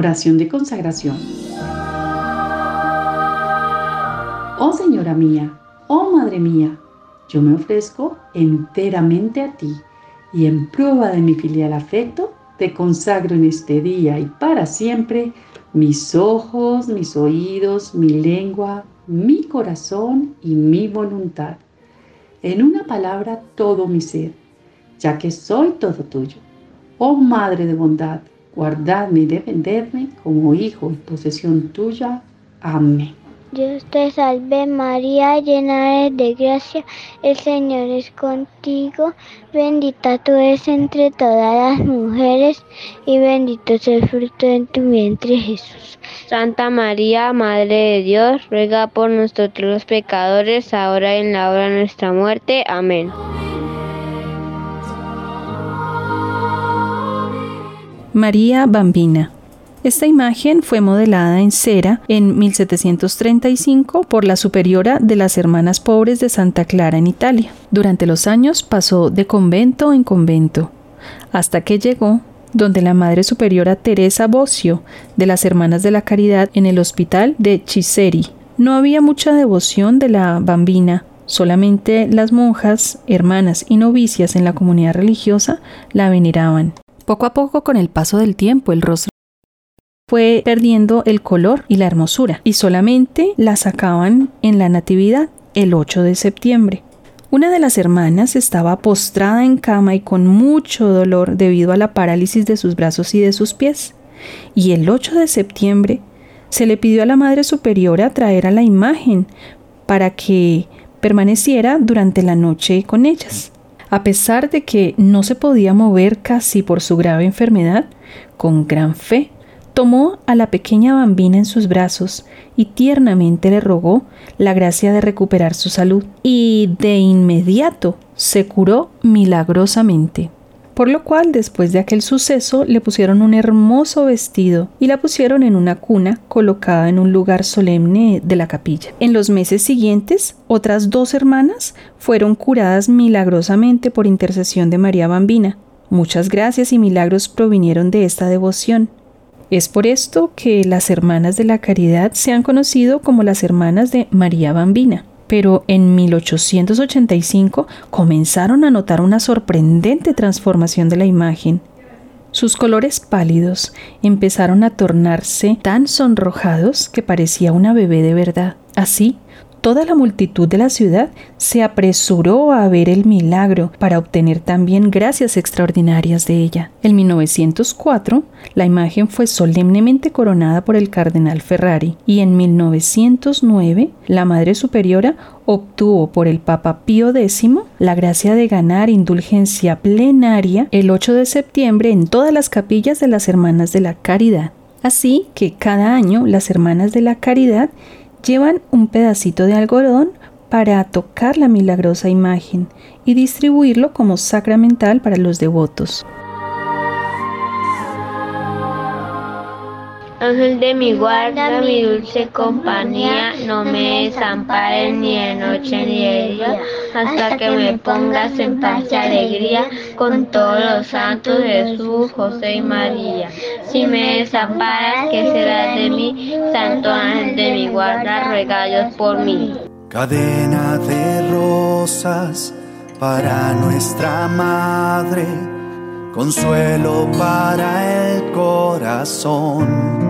Oración de consagración. Oh Señora mía, oh Madre mía, yo me ofrezco enteramente a ti y en prueba de mi filial afecto, te consagro en este día y para siempre mis ojos, mis oídos, mi lengua, mi corazón y mi voluntad. En una palabra, todo mi ser, ya que soy todo tuyo. Oh Madre de bondad, guardadme y defenderme como hijo y posesión tuya. Amén. Dios te salve María, llena eres de gracia, el Señor es contigo, bendita tú eres entre todas las mujeres y bendito es el fruto de tu vientre Jesús. Santa María, Madre de Dios, ruega por nosotros los pecadores, ahora y en la hora de nuestra muerte. Amén. María Bambina esta imagen fue modelada en cera en 1735 por la superiora de las Hermanas Pobres de Santa Clara en Italia. Durante los años pasó de convento en convento, hasta que llegó donde la Madre Superiora Teresa Bocio de las Hermanas de la Caridad en el Hospital de Chiseri. No había mucha devoción de la bambina, solamente las monjas, hermanas y novicias en la comunidad religiosa la veneraban. Poco a poco, con el paso del tiempo, el rostro fue perdiendo el color y la hermosura y solamente la sacaban en la Natividad el 8 de septiembre. Una de las hermanas estaba postrada en cama y con mucho dolor debido a la parálisis de sus brazos y de sus pies. Y el 8 de septiembre se le pidió a la Madre Superiora traer a la imagen para que permaneciera durante la noche con ellas. A pesar de que no se podía mover casi por su grave enfermedad, con gran fe tomó a la pequeña bambina en sus brazos y tiernamente le rogó la gracia de recuperar su salud, y de inmediato se curó milagrosamente. Por lo cual, después de aquel suceso, le pusieron un hermoso vestido y la pusieron en una cuna colocada en un lugar solemne de la capilla. En los meses siguientes, otras dos hermanas fueron curadas milagrosamente por intercesión de María Bambina. Muchas gracias y milagros provinieron de esta devoción. Es por esto que las hermanas de la caridad se han conocido como las hermanas de María Bambina. Pero en 1885 comenzaron a notar una sorprendente transformación de la imagen. Sus colores pálidos empezaron a tornarse tan sonrojados que parecía una bebé de verdad. Así, Toda la multitud de la ciudad se apresuró a ver el milagro para obtener también gracias extraordinarias de ella. En 1904, la imagen fue solemnemente coronada por el cardenal Ferrari y en 1909, la Madre Superiora obtuvo por el Papa Pío X la gracia de ganar indulgencia plenaria el 8 de septiembre en todas las capillas de las Hermanas de la Caridad. Así que cada año las Hermanas de la Caridad Llevan un pedacito de algodón para tocar la milagrosa imagen y distribuirlo como sacramental para los devotos. Ángel de mi guarda, mi dulce compañía, no me desampares ni de noche ni de día, hasta que me pongas en paz y alegría con todos los santos Jesús, José y María. Si me desamparas, ¿qué será de mí? Santo ángel de mi guarda, ruega Dios por mí. Cadena de rosas para nuestra madre, consuelo para el corazón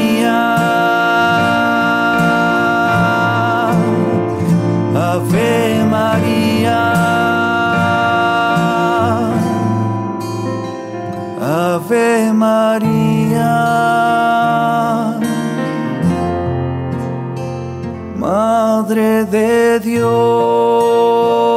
Ave María. Madre de Dios.